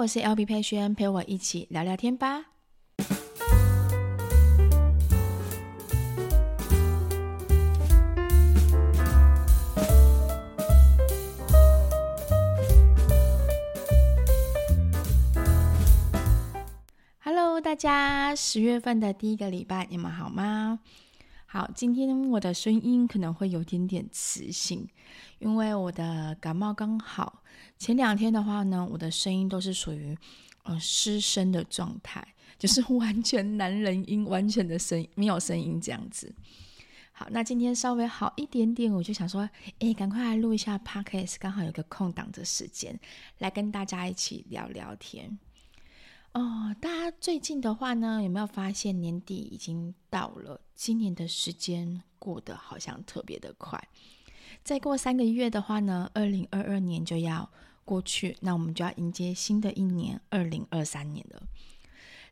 我是 LB 佩萱，陪我一起聊聊天吧。Hello，大家，十月份的第一个礼拜，你们好吗？好，今天我的声音可能会有点点磁性，因为我的感冒刚好。前两天的话呢，我的声音都是属于呃失声的状态，就是 完全男人音，完全的声音没有声音这样子。好，那今天稍微好一点点，我就想说，哎，赶快来录一下 Podcast，刚好有个空档的时间，来跟大家一起聊聊天。哦，大家最近的话呢，有没有发现年底已经到了？今年的时间过得好像特别的快。再过三个月的话呢，二零二二年就要过去，那我们就要迎接新的一年二零二三年了。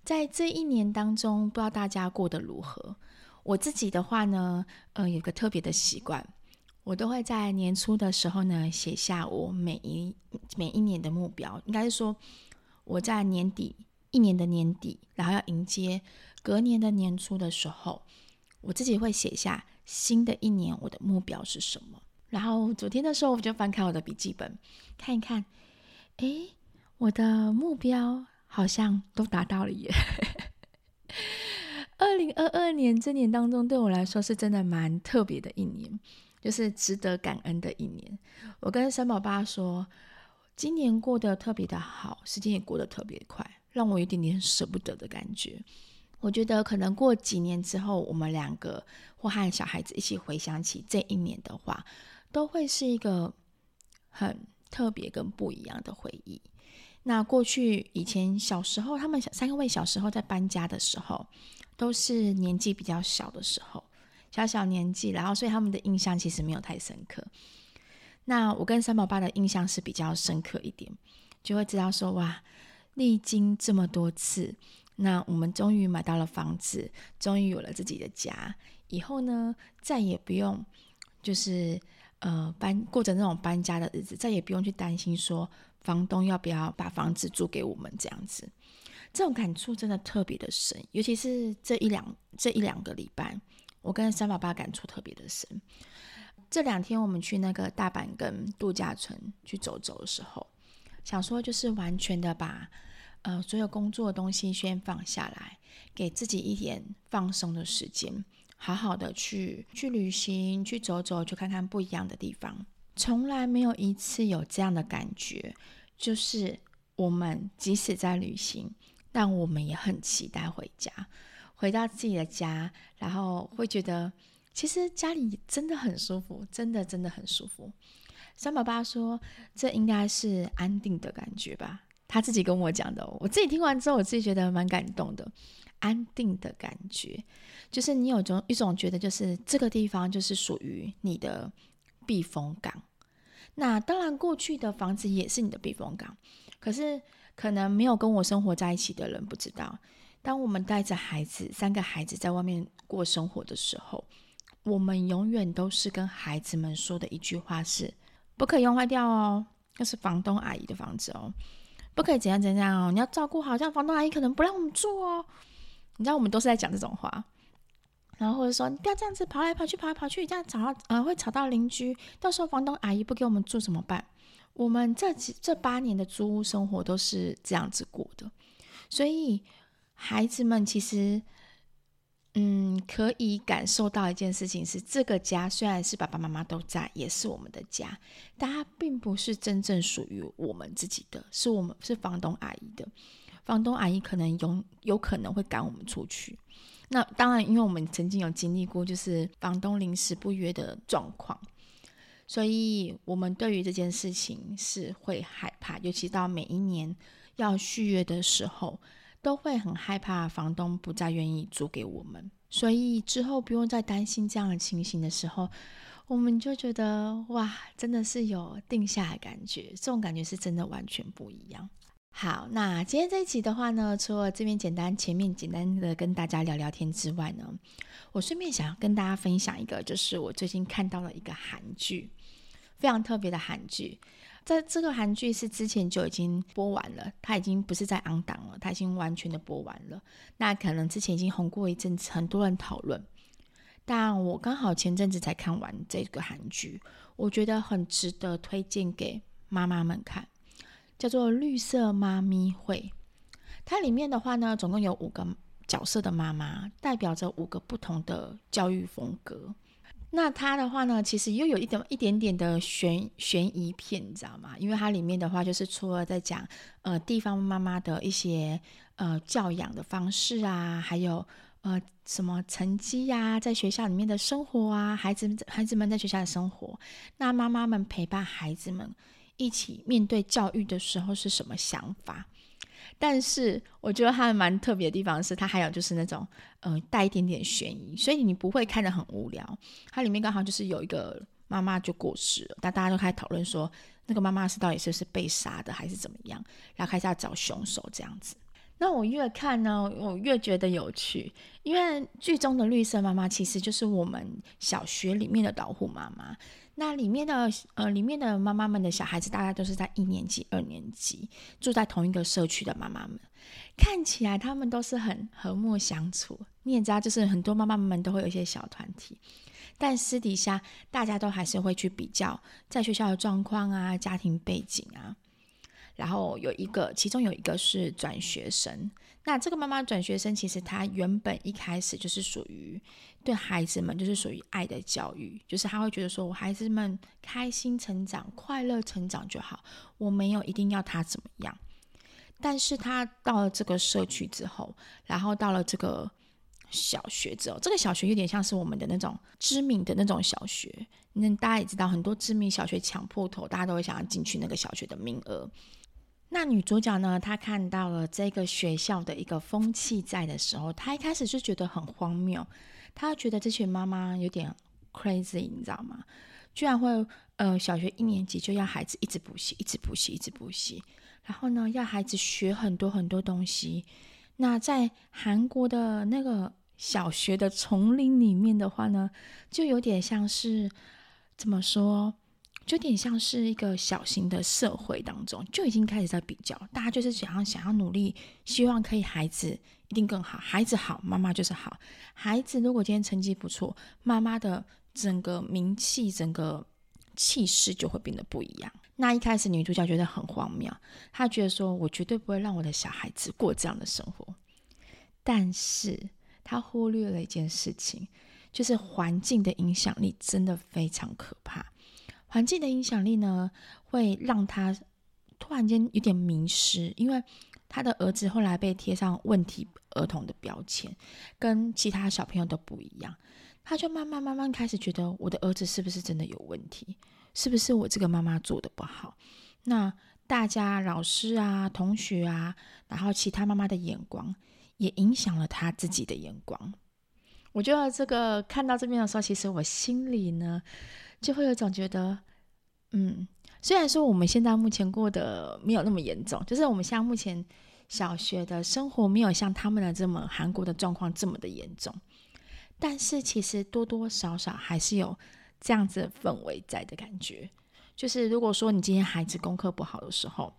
在这一年当中，不知道大家过得如何？我自己的话呢，呃，有个特别的习惯，我都会在年初的时候呢，写下我每一每一年的目标，应该是说我在年底。一年的年底，然后要迎接隔年的年初的时候，我自己会写下新的一年我的目标是什么。然后昨天的时候，我就翻开我的笔记本看一看，诶，我的目标好像都达到了耶！二零二二年这年当中，对我来说是真的蛮特别的一年，就是值得感恩的一年。我跟三宝爸说，今年过得特别的好，时间也过得特别快。让我有点点舍不得的感觉。我觉得可能过几年之后，我们两个或和小孩子一起回想起这一年的话，都会是一个很特别跟不一样的回忆。那过去以前小时候，他们小三位小时候在搬家的时候，都是年纪比较小的时候，小小年纪，然后所以他们的印象其实没有太深刻。那我跟三宝爸的印象是比较深刻一点，就会知道说哇。历经这么多次，那我们终于买到了房子，终于有了自己的家。以后呢，再也不用就是呃搬过着那种搬家的日子，再也不用去担心说房东要不要把房子租给我们这样子。这种感触真的特别的深，尤其是这一两这一两个礼拜，我跟三宝爸感触特别的深。这两天我们去那个大阪跟度假村去走走的时候，想说就是完全的把。呃，所有工作的东西先放下来，给自己一点放松的时间，好好的去去旅行，去走走，去看看不一样的地方。从来没有一次有这样的感觉，就是我们即使在旅行，但我们也很期待回家，回到自己的家，然后会觉得其实家里真的很舒服，真的真的很舒服。三宝爸说，这应该是安定的感觉吧。他自己跟我讲的，我自己听完之后，我自己觉得蛮感动的，安定的感觉，就是你有种一种觉得，就是这个地方就是属于你的避风港。那当然，过去的房子也是你的避风港，可是可能没有跟我生活在一起的人不知道，当我们带着孩子，三个孩子在外面过生活的时候，我们永远都是跟孩子们说的一句话是：不可以用坏掉哦，那是房东阿姨的房子哦。不可以怎样怎样哦，你要照顾好，这样房东阿姨可能不让我们住哦。你知道我们都是在讲这种话，然后或者说你不要这样子跑来跑去，跑来跑去，这样吵到呃会吵到邻居，到时候房东阿姨不给我们住怎么办？我们这几这八年的租屋生活都是这样子过的，所以孩子们其实。嗯，可以感受到一件事情是，这个家虽然是爸爸妈妈都在，也是我们的家，但它并不是真正属于我们自己的，是我们是房东阿姨的。房东阿姨可能有有可能会赶我们出去。那当然，因为我们曾经有经历过，就是房东临时不约的状况，所以我们对于这件事情是会害怕，尤其到每一年要续约的时候。都会很害怕房东不再愿意租给我们，所以之后不用再担心这样的情形的时候，我们就觉得哇，真的是有定下的感觉，这种感觉是真的完全不一样。好，那今天这一集的话呢，除了这边简单前面简单的跟大家聊聊天之外呢，我顺便想要跟大家分享一个，就是我最近看到了一个韩剧，非常特别的韩剧。在这个韩剧是之前就已经播完了，它已经不是在 on 档了，它已经完全的播完了。那可能之前已经红过一阵子，很多人讨论。但我刚好前阵子才看完这个韩剧，我觉得很值得推荐给妈妈们看，叫做《绿色妈咪会》。它里面的话呢，总共有五个角色的妈妈，代表着五个不同的教育风格。那它的话呢，其实又有一点一点点的悬悬疑片，你知道吗？因为它里面的话，就是除了在讲呃地方妈妈的一些呃教养的方式啊，还有呃什么成绩呀、在学校里面的生活啊，孩子孩子们在学校的生活，那妈妈们陪伴孩子们一起面对教育的时候是什么想法？但是我觉得它蛮特别的地方是，它还有就是那种，呃，带一点点悬疑，所以你不会看得很无聊。它里面刚好就是有一个妈妈就过世了，那大家都开始讨论说，那个妈妈是到底是不是被杀的，还是怎么样？然后开始要找凶手这样子。那我越看呢，我越觉得有趣，因为剧中的绿色妈妈其实就是我们小学里面的导护妈妈。那里面的呃，里面的妈妈们的小孩子，大概都是在一年级、二年级住在同一个社区的妈妈们，看起来他们都是很和睦相处。你也知道，就是很多妈妈们都会有一些小团体，但私底下大家都还是会去比较在学校的状况啊、家庭背景啊。然后有一个，其中有一个是转学生。那这个妈妈转学生，其实她原本一开始就是属于对孩子们就是属于爱的教育，就是她会觉得说，我孩子们开心成长、快乐成长就好，我没有一定要他怎么样。但是她到了这个社区之后，然后到了这个小学之后，这个小学有点像是我们的那种知名的那种小学。那大家也知道，很多知名小学抢破头，大家都会想要进去那个小学的名额。那女主角呢，她看到了这个学校的一个风气在的时候，她一开始就觉得很荒谬，她觉得这群妈妈有点 crazy，你知道吗？居然会呃小学一年级就要孩子一直补习，一直补习，一直补习，然后呢要孩子学很多很多东西。那在韩国的那个小学的丛林里面的话呢，就有点像是怎么说？就有点像是一个小型的社会当中，就已经开始在比较，大家就是想要想要努力，希望可以孩子一定更好，孩子好，妈妈就是好。孩子如果今天成绩不错，妈妈的整个名气、整个气势就会变得不一样。那一开始女主角觉得很荒谬，她觉得说我绝对不会让我的小孩子过这样的生活，但是她忽略了一件事情，就是环境的影响力真的非常可怕。环境的影响力呢，会让他突然间有点迷失，因为他的儿子后来被贴上问题儿童的标签，跟其他小朋友都不一样，他就慢慢慢慢开始觉得，我的儿子是不是真的有问题？是不是我这个妈妈做的不好？那大家老师啊、同学啊，然后其他妈妈的眼光，也影响了他自己的眼光。我觉得这个看到这边的时候，其实我心里呢。就会有种觉得，嗯，虽然说我们现在目前过得没有那么严重，就是我们现在目前小学的生活没有像他们的这么韩国的状况这么的严重，但是其实多多少少还是有这样子的氛围在的感觉。就是如果说你今天孩子功课不好的时候，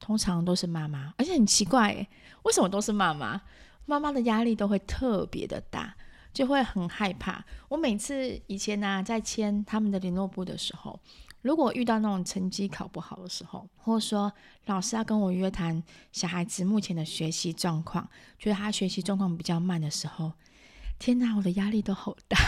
通常都是妈妈，而且很奇怪，为什么都是妈妈？妈妈的压力都会特别的大。就会很害怕。我每次以前呢、在签他们的联络簿的时候，如果遇到那种成绩考不好的时候，或者说老师要跟我约谈小孩子目前的学习状况，觉得他学习状况比较慢的时候，天哪，我的压力都好大，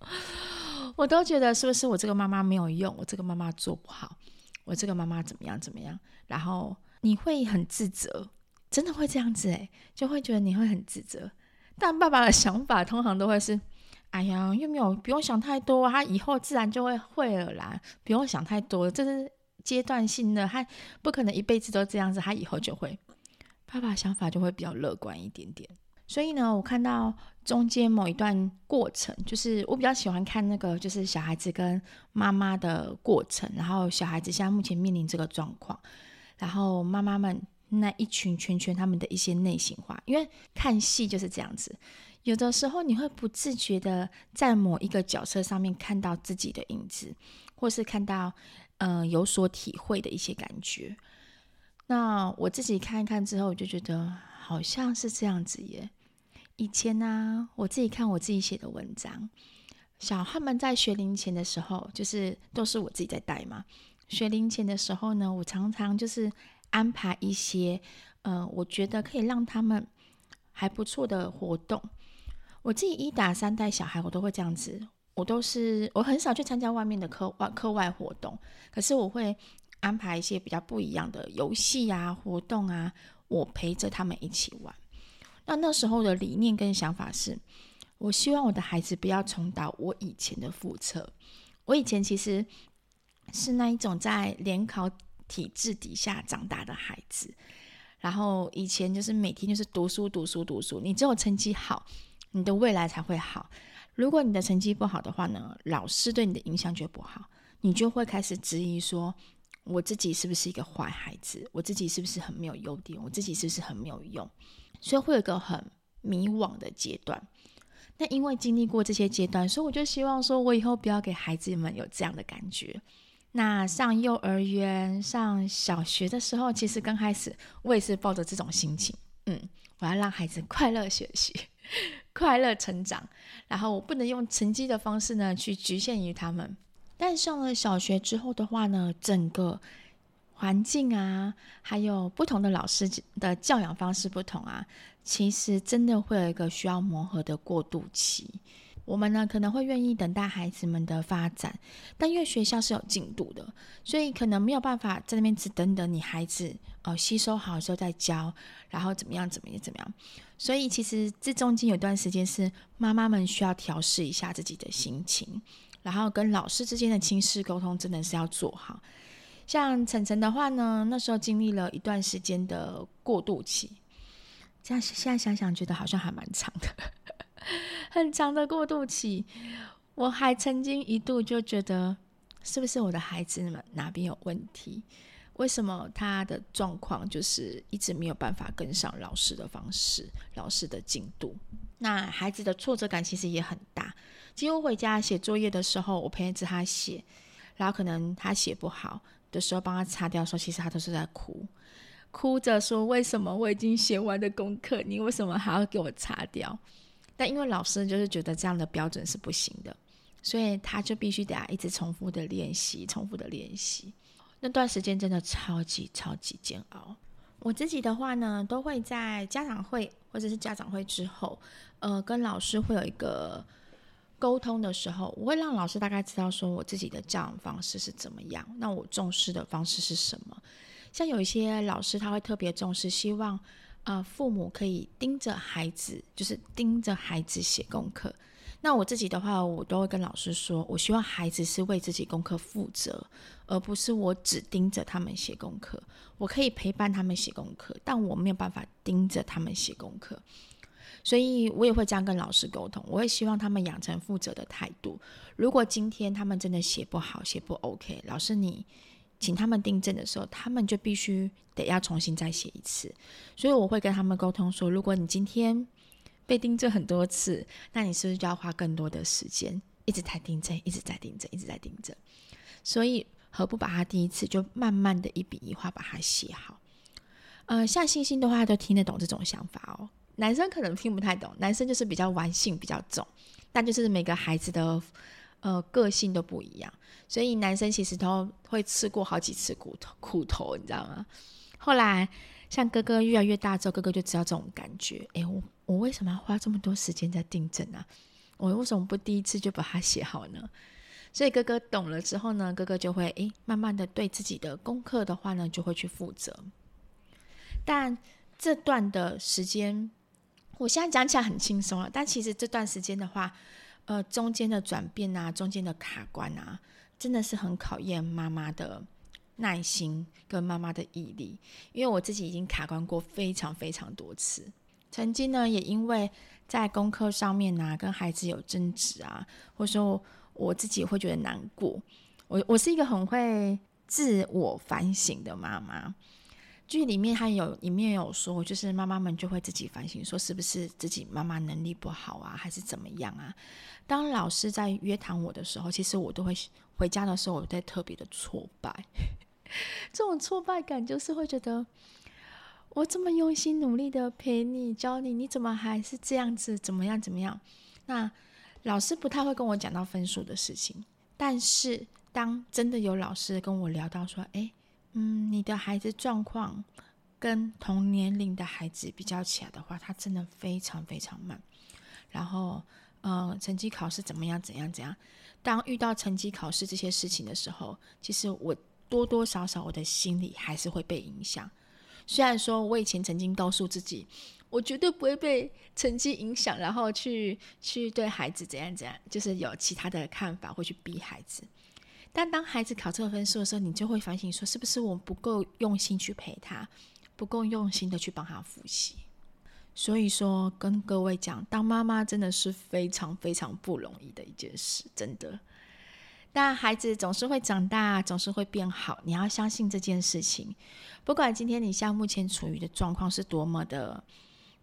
我都觉得是不是我这个妈妈没有用，我这个妈妈做不好，我这个妈妈怎么样怎么样，然后你会很自责，真的会这样子诶，就会觉得你会很自责。但爸爸的想法通常都会是：哎呀，又没有，不用想太多，他以后自然就会会了啦，不用想太多，这是阶段性的，他不可能一辈子都这样子，他以后就会。爸爸想法就会比较乐观一点点。所以呢，我看到中间某一段过程，就是我比较喜欢看那个，就是小孩子跟妈妈的过程，然后小孩子现在目前面临这个状况，然后妈妈们。那一群圈圈，他们的一些内心话，因为看戏就是这样子，有的时候你会不自觉的在某一个角色上面看到自己的影子，或是看到嗯、有所体会的一些感觉。那我自己看一看之后，我就觉得好像是这样子耶。以前呢、我自己看我自己写的文章，小孩们在学龄前的时候，就是都是我自己在带嘛。学龄前的时候呢，我常常就是安排一些，嗯、呃，我觉得可以让他们还不错的活动。我自己一打三带小孩，我都会这样子，我都是我很少去参加外面的课外课外活动，可是我会安排一些比较不一样的游戏啊、活动啊，我陪着他们一起玩。那那时候的理念跟想法是，我希望我的孩子不要重蹈我以前的覆辙。我以前其实是那一种在联考体制底下长大的孩子，然后以前就是每天就是读书、读书、读书。你只有成绩好，你的未来才会好。如果你的成绩不好的话呢，老师对你的影响就不好，你就会开始质疑说，我自己是不是一个坏孩子？我自己是不是很没有优点？我自己是不是很没有用？所以会有一个很迷惘的阶段。那因为经历过这些阶段，所以我就希望说，我以后不要给孩子们有这样的感觉。那上幼儿园、上小学的时候，其实刚开始我也是抱着这种心情，嗯，我要让孩子快乐学习、快乐成长，然后我不能用成绩的方式呢去局限于他们。但上了小学之后的话呢，整个环境啊，还有不同的老师的教养方式不同啊，其实真的会有一个需要磨合的过渡期。我们呢可能会愿意等待孩子们的发展，但因为学校是有进度的，所以可能没有办法在那边只等等你孩子呃吸收好之后再教，然后怎么样怎么样怎么样。所以其实这中间有段时间是妈妈们需要调试一下自己的心情，然后跟老师之间的亲师沟通真的是要做好。像晨晨的话呢，那时候经历了一段时间的过渡期，这样现在想想觉得好像还蛮长的，很长的过渡期。我还曾经一度就觉得，是不是我的孩子们哪边有问题？为什么他的状况就是一直没有办法跟上老师的方式、老师的进度？那孩子的挫折感其实也很大。几乎回家写作业的时候，我陪着他写，然后可能他写不好。的时候帮他擦掉的时候，其实他都是在哭，哭着说：“为什么我已经写完的功课，你为什么还要给我擦掉？”但因为老师就是觉得这样的标准是不行的，所以他就必须得要一直重复的练习，重复的练习。那段时间真的超级超级煎熬。我自己的话呢，都会在家长会或者是家长会之后，呃，跟老师会有一个。沟通的时候，我会让老师大概知道说我自己的教养方式是怎么样，那我重视的方式是什么。像有一些老师他会特别重视，希望啊、父母可以盯着孩子，就是盯着孩子写功课。那我自己的话，我都会跟老师说，我希望孩子是为自己功课负责，而不是我只盯着他们写功课。我可以陪伴他们写功课，但我没有办法盯着他们写功课。所以我也会这样跟老师沟通，我会希望他们养成负责的态度。如果今天他们真的写不好，写不 OK，老师你请他们订正的时候，他们就必须得要重新再写一次。所以我会跟他们沟通说，如果你今天被订正很多次，那你是不是就要花更多的时间，一直在订正，一直在订正，一直在订正？所以何不把他第一次就慢慢的一笔一画把它写好？呃，像星星的话，都听得懂这种想法哦。男生可能听不太懂，男生就是比较玩性比较重，但就是每个孩子的呃个性都不一样，所以男生其实都会吃过好几次苦头苦头，你知道吗？后来像哥哥越来越大之后，哥哥就知道这种感觉，诶，我我为什么要花这么多时间在订正啊？我为什么不第一次就把它写好呢？所以哥哥懂了之后呢，哥哥就会诶慢慢的对自己的功课的话呢，就会去负责。但这段的时间。我现在讲起来很轻松了，但其实这段时间的话，呃，中间的转变啊，中间的卡关啊，真的是很考验妈妈的耐心跟妈妈的毅力。因为我自己已经卡关过非常非常多次，曾经呢，也因为在功课上面啊，跟孩子有争执啊，或者说我自己会觉得难过。我我是一个很会自我反省的妈妈。剧里面还有里面有说，就是妈妈们就会自己反省，说是不是自己妈妈能力不好啊，还是怎么样啊？当老师在约谈我的时候，其实我都会回家的时候，我都特别的挫败。这种挫败感就是会觉得，我这么用心努力的陪你教你，你怎么还是这样子？怎么样？怎么样？那老师不太会跟我讲到分数的事情，但是当真的有老师跟我聊到说，哎。嗯，你的孩子状况跟同年龄的孩子比较起来的话，他真的非常非常慢。然后，呃，成绩考试怎么样？怎样？怎样？当遇到成绩考试这些事情的时候，其实我多多少少我的心里还是会被影响。虽然说我以前曾经告诉自己，我绝对不会被成绩影响，然后去去对孩子怎样怎样，就是有其他的看法，会去逼孩子。但当孩子考这个分数的时候，你就会反省说，是不是我不够用心去陪他，不够用心的去帮他复习？所以说，跟各位讲，当妈妈真的是非常非常不容易的一件事，真的。但孩子总是会长大，总是会变好，你要相信这件事情。不管今天你现在目前处于的状况是多么的，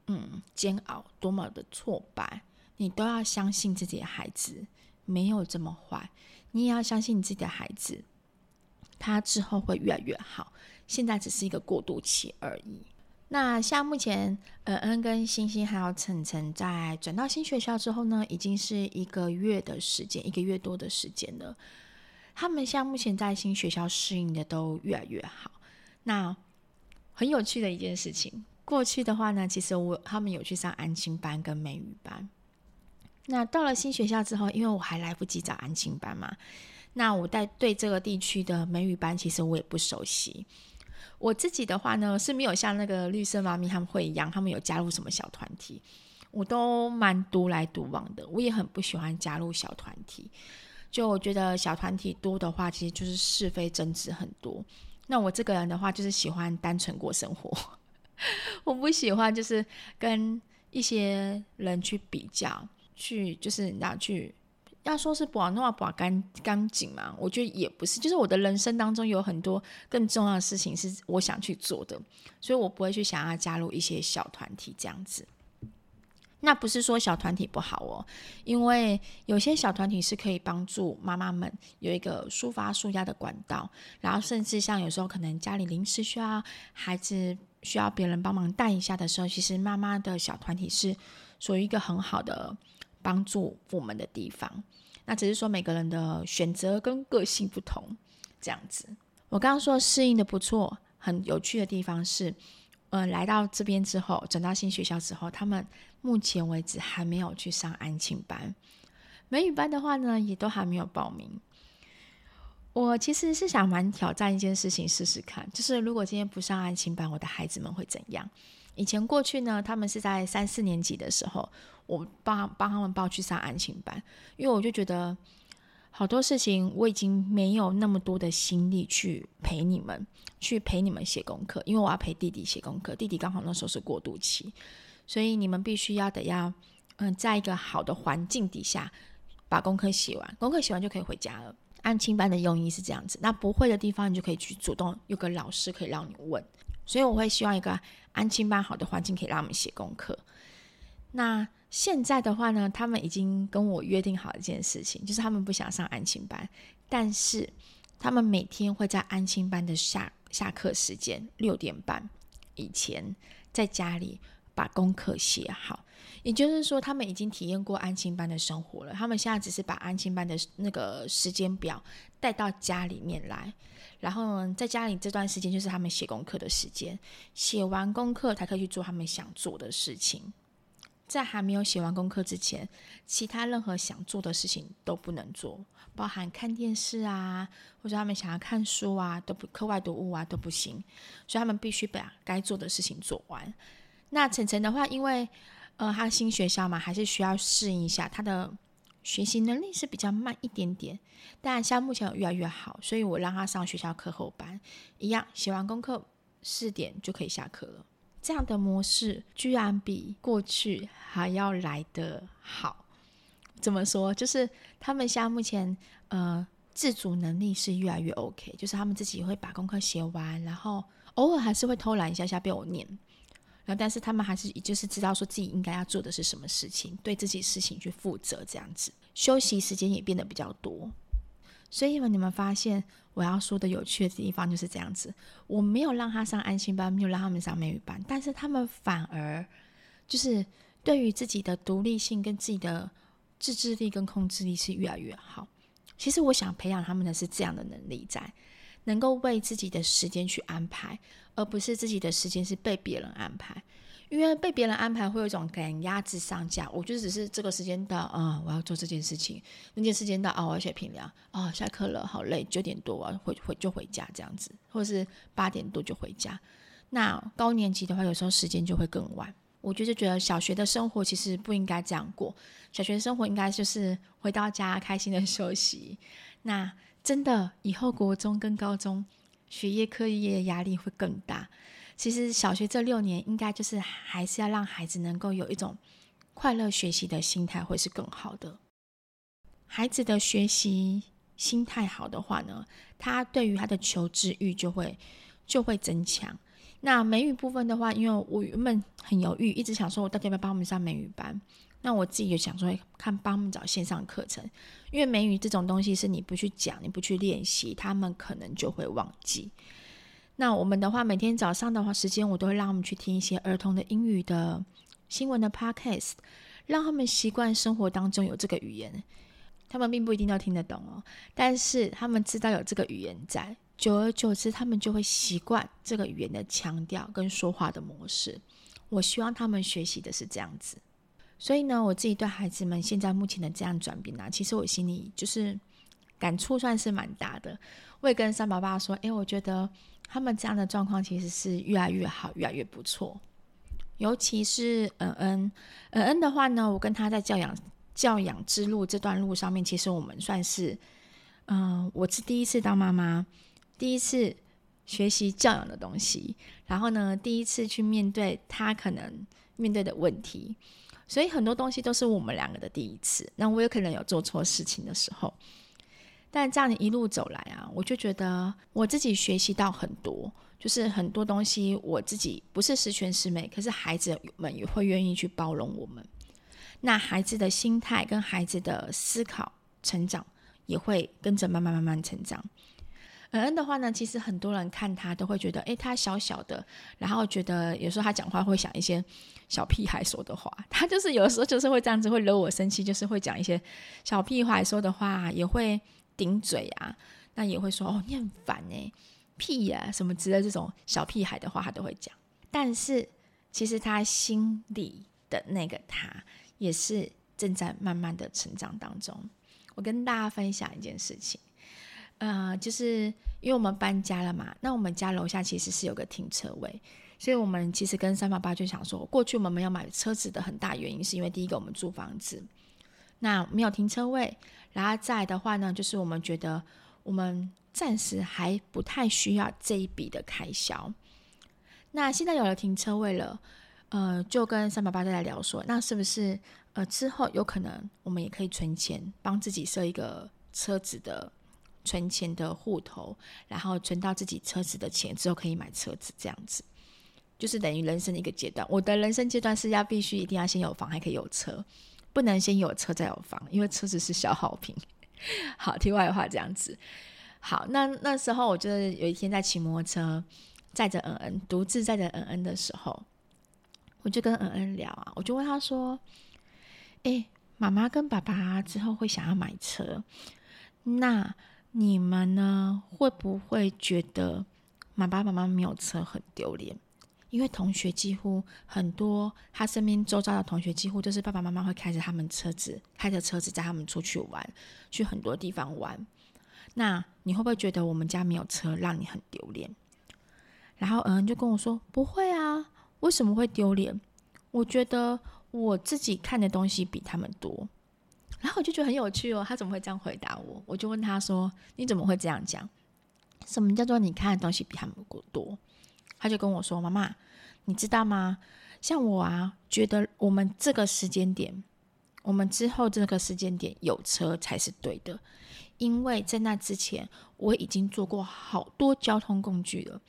嗯，煎熬，多么的挫败，你都要相信自己的孩子没有这么坏。你也要相信你自己的孩子，他之后会越来越好。现在只是一个过渡期而已。那像目前，恩恩跟星星还有晨晨在转到新学校之后呢，已经是一个月的时间，一个月多的时间了。他们像目前在新学校适应的都越来越好。那很有趣的一件事情，过去的话呢，其实我他们有去上安亲班跟美语班。那到了新学校之后，因为我还来不及找安亲班嘛，那我在对这个地区的美语班，其实我也不熟悉。我自己的话呢，是没有像那个绿色妈咪他们会一样，他们有加入什么小团体，我都蛮独来独往的。我也很不喜欢加入小团体，就我觉得小团体多的话，其实就是是非争执很多。那我这个人的话，就是喜欢单纯过生活，我不喜欢就是跟一些人去比较。去就是你要去，要说是把那么把干干净嘛，我觉得也不是。就是我的人生当中有很多更重要的事情是我想去做的，所以我不会去想要加入一些小团体这样子。那不是说小团体不好哦，因为有些小团体是可以帮助妈妈们有一个抒发纾压的管道，然后甚至像有时候可能家里临时需要孩子需要别人帮忙带一下的时候，其实妈妈的小团体是属于一个很好的。帮助我们的地方，那只是说每个人的选择跟个性不同，这样子。我刚刚说适应的不错，很有趣的地方是，呃，来到这边之后，转到新学校之后，他们目前为止还没有去上安庆班，美语班的话呢，也都还没有报名。我其实是想蛮挑战一件事情试试看，就是如果今天不上安亲班，我的孩子们会怎样？以前过去呢，他们是在三四年级的时候，我帮帮他们报去上安亲班，因为我就觉得好多事情我已经没有那么多的心力去陪你们，去陪你们写功课，因为我要陪弟弟写功课，弟弟刚好那时候是过渡期，所以你们必须要得要嗯，在一个好的环境底下把功课写完，功课写完就可以回家了。安亲班的用意是这样子，那不会的地方你就可以去主动有个老师可以让你问。所以我会希望一个安亲班好的环境可以让我们写功课。那现在的话呢，他们已经跟我约定好一件事情，就是他们不想上安亲班，但是他们每天会在安亲班的下下课时间六点半以前在家里把功课写好。也就是说，他们已经体验过安心班的生活了，他们现在只是把安心班的那个时间表带到家里面来。然后在家里这段时间就是他们写功课的时间，写完功课才可以去做他们想做的事情。在还没有写完功课之前，其他任何想做的事情都不能做，包含看电视啊，或者他们想要看书啊，都不课外读物啊都不行。所以他们必须把该做的事情做完。那晨晨的话，因为呃他新学校嘛，还是需要适应一下他的。学习能力是比较慢一点点，但现在目前越来越好，所以我让他上学校课后班，一样写完功课四点就可以下课了。这样的模式居然比过去还要来得好。怎么说？就是他们现在目前呃自主能力是越来越 OK，就是他们自己会把功课写完，然后偶尔还是会偷懒一下下被我念，但是他们还是就是知道说自己应该要做的是什么事情，对自己事情去负责这样子，休息时间也变得比较多。所以你们发现我要说的有趣的地方就是这样子，我没有让他上安心班，没有让他们上美语班，但是他们反而就是对于自己的独立性跟自己的自制力跟控制力是越来越好。其实我想培养他们的是这样的能力，在能够为自己的时间去安排，而不是自己的时间是被别人安排。因为被别人安排会有一种赶鸭子上架，我就只是这个时间到啊、我要做这件事情；那件时间到啊，我要写评量啊，下课了，好累，九点多我要回回就回家这样子，或者是八点多就回家。那高年级的话，有时候时间就会更晚。我就是觉得小学的生活其实不应该这样过，小学生活应该就是回到家开心的休息。那真的以后国中跟高中学业课业压力会更大。其实小学这六年，应该就是还是要让孩子能够有一种快乐学习的心态，会是更好的。孩子的学习心态好的话呢，他对于他的求知欲就会就会增强。那美语部分的话，因为我原本很犹豫，一直想说我到底要不要帮我们上美语班。那我自己就想说，看帮他们找线上课程，因为美语这种东西是你不去讲，你不去练习，他们可能就会忘记。那我们的话，每天早上的话，时间我都会让他们去听一些儿童的英语的新闻的 podcast，让他们习惯生活当中有这个语言。他们并不一定都听得懂哦，但是他们知道有这个语言在，久而久之，他们就会习惯这个语言的腔调跟说话的模式。我希望他们学习的是这样子，所以呢，我自己对孩子们现在目前的这样转变呢，其实我心里就是感触算是蛮大的。我也跟三宝爸说，诶，我觉得。他们这样的状况其实是越来越好，越来越不错。尤其是恩恩，恩恩的话呢，我跟他在教养教养之路这段路上面，其实我们算是，嗯、我是第一次当妈妈，第一次学习教养的东西，然后呢，第一次去面对他可能面对的问题，所以很多东西都是我们两个的第一次。那我有可能有做错事情的时候。但这样一路走来啊，我就觉得我自己学习到很多，就是很多东西我自己不是十全十美，可是孩子们也会愿意去包容我们。那孩子的心态跟孩子的思考成长也会跟着慢慢慢慢成长。恩恩的话呢，其实很多人看他都会觉得，诶，他小小的，然后觉得有时候他讲话会想一些小屁孩说的话，他就是有时候就是会这样子会惹我生气，就是会讲一些小屁孩说的话，也会。顶嘴啊，那也会说哦，你很烦哎，屁呀、啊，什么之类这种小屁孩的话，他都会讲。但是其实他心里的那个他，也是正在慢慢的成长当中。我跟大家分享一件事情，呃，就是因为我们搬家了嘛，那我们家楼下其实是有个停车位，所以我们其实跟三宝爸就想说，过去我们没有买车子的很大原因，是因为第一个我们租房子，那没有停车位。然后再的话呢，就是我们觉得我们暂时还不太需要这一笔的开销。那现在有了停车位了，呃，就跟三宝爸在聊说，那是不是呃之后有可能我们也可以存钱，帮自己设一个车子的存钱的户头，然后存到自己车子的钱之后可以买车子，这样子，就是等于人生的一个阶段。我的人生阶段是要必须一定要先有房，还可以有车。不能先有车再有房，因为车子是消耗品。好，题外话这样子。好，那那时候我就是有一天在骑摩托车，载着恩恩，独自载着恩恩的时候，我就跟恩恩聊啊，我就问他说：“诶，妈妈跟爸爸之后会想要买车，那你们呢？会不会觉得妈爸妈妈没有车很丢脸？”因为同学几乎很多，他身边周遭的同学几乎都是爸爸妈妈会开着他们车子，开着车子载他们出去玩，去很多地方玩。那你会不会觉得我们家没有车让你很丢脸？然后恩恩就跟我说：“不会啊，为什么会丢脸？我觉得我自己看的东西比他们多。”然后我就觉得很有趣哦，他怎么会这样回答我？我就问他说：“你怎么会这样讲？什么叫做你看的东西比他们多？”他就跟我说：“妈妈，你知道吗？像我啊，觉得我们这个时间点，我们之后这个时间点有车才是对的，因为在那之前我已经坐过好多交通工具了，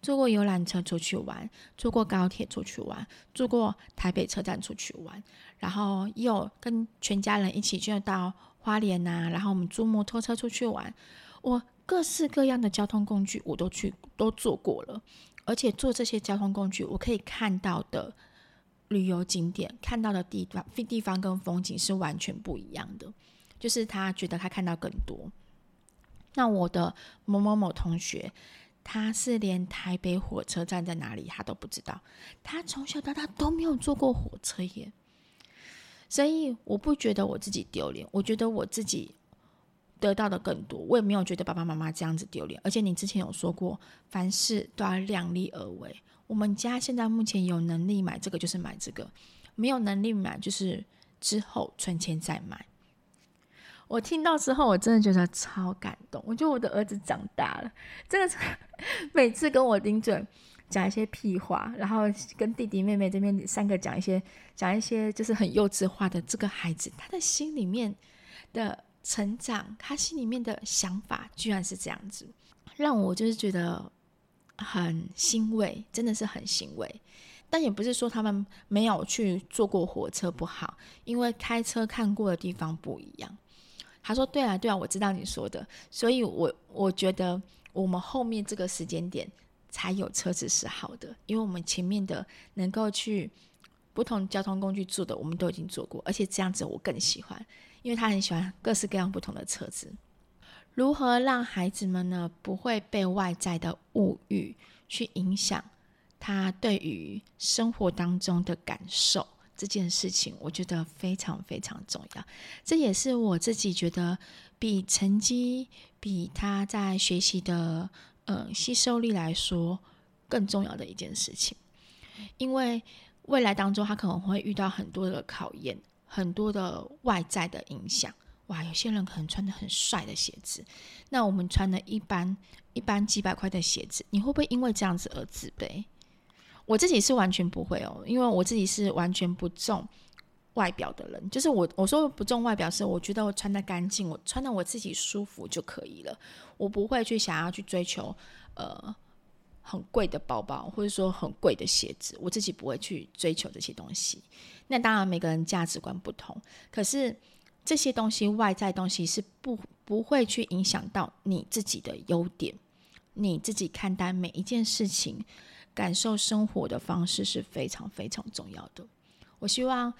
坐过游览车出去玩，坐过高铁出去玩，坐过台北车站出去玩，然后又跟全家人一起就到花莲呐、然后我们租摩托车出去玩。我各式各样的交通工具我都去都坐过了，而且坐这些交通工具，我可以看到的旅游景点、看到的地方、地方跟风景是完全不一样的。就是他觉得他看到更多。那我的某某某同学。他是连台北火车站在哪里他都不知道，他从小到大都没有坐过火车耶，所以我不觉得我自己丢脸，我觉得我自己得到的更多，我也没有觉得爸爸妈妈这样子丢脸。而且你之前有说过，凡事都要量力而为。我们家现在目前有能力买这个就是买这个，没有能力买就是之后存钱再买。我听到之后，我真的觉得超感动。我觉得我的儿子长大了，真的是每次跟我顶嘴讲一些屁话，然后跟弟弟妹妹这边三个讲一些讲一些就是很幼稚话的这个孩子，他的心里面的成长，他心里面的想法居然是这样子，让我就是觉得很欣慰，真的是很欣慰。但也不是说他们没有去坐过火车不好，因为开车看过的地方不一样。他说：“对啊，对啊，我知道你说的，所以我我觉得我们后面这个时间点才有车子是好的，因为我们前面的能够去不同交通工具坐的，我们都已经坐过，而且这样子我更喜欢，因为他很喜欢各式各样不同的车子。如何让孩子们呢，不会被外在的物欲去影响他对于生活当中的感受？”这件事情我觉得非常非常重要，这也是我自己觉得比成绩、比他在学习的呃吸收力来说更重要的一件事情。因为未来当中他可能会遇到很多的考验，很多的外在的影响。哇，有些人可能穿的很帅的鞋子，那我们穿的一般一般几百块的鞋子，你会不会因为这样子而自卑？我自己是完全不会哦，因为我自己是完全不重外表的人。就是我我说不重外表是，我觉得我穿得干净，我穿得我自己舒服就可以了。我不会去想要去追求呃很贵的包包，或者说很贵的鞋子，我自己不会去追求这些东西。那当然每个人价值观不同，可是这些东西外在东西是不不会去影响到你自己的优点，你自己看待每一件事情。感受生活的方式是非常非常重要的。我希望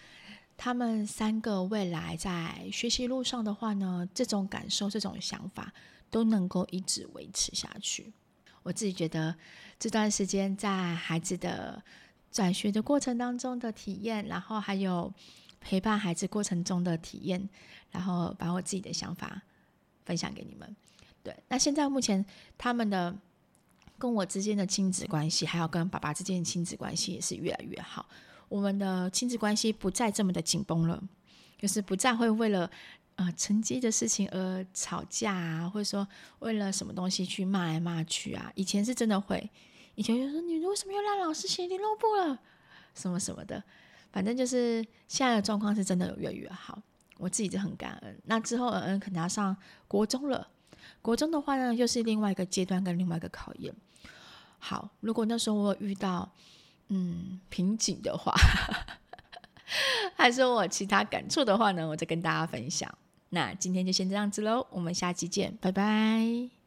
他们三个未来在学习路上的话呢，这种感受、这种想法都能够一直维持下去。我自己觉得这段时间在孩子的转学的过程当中的体验，然后还有陪伴孩子过程中的体验，然后把我自己的想法分享给你们。对，那现在目前他们的。跟我之间的亲子关系，还有跟爸爸之间的亲子关系也是越来越好。我们的亲子关系不再这么的紧绷了，就是不再会为了呃成绩的事情而吵架啊，或者说为了什么东西去骂来骂去啊。以前是真的会，以前就说你为什么又让老师写联络簿了，什么什么的。反正就是现在的状况是真的有越来越好，我自己就很感恩。那之后嗯嗯可能要上国中了，国中的话呢，又是另外一个阶段跟另外一个考验。好，如果那时候我有遇到嗯瓶颈的话，还是我其他感触的话呢，我再跟大家分享。那今天就先这样子喽，我们下期见，拜拜。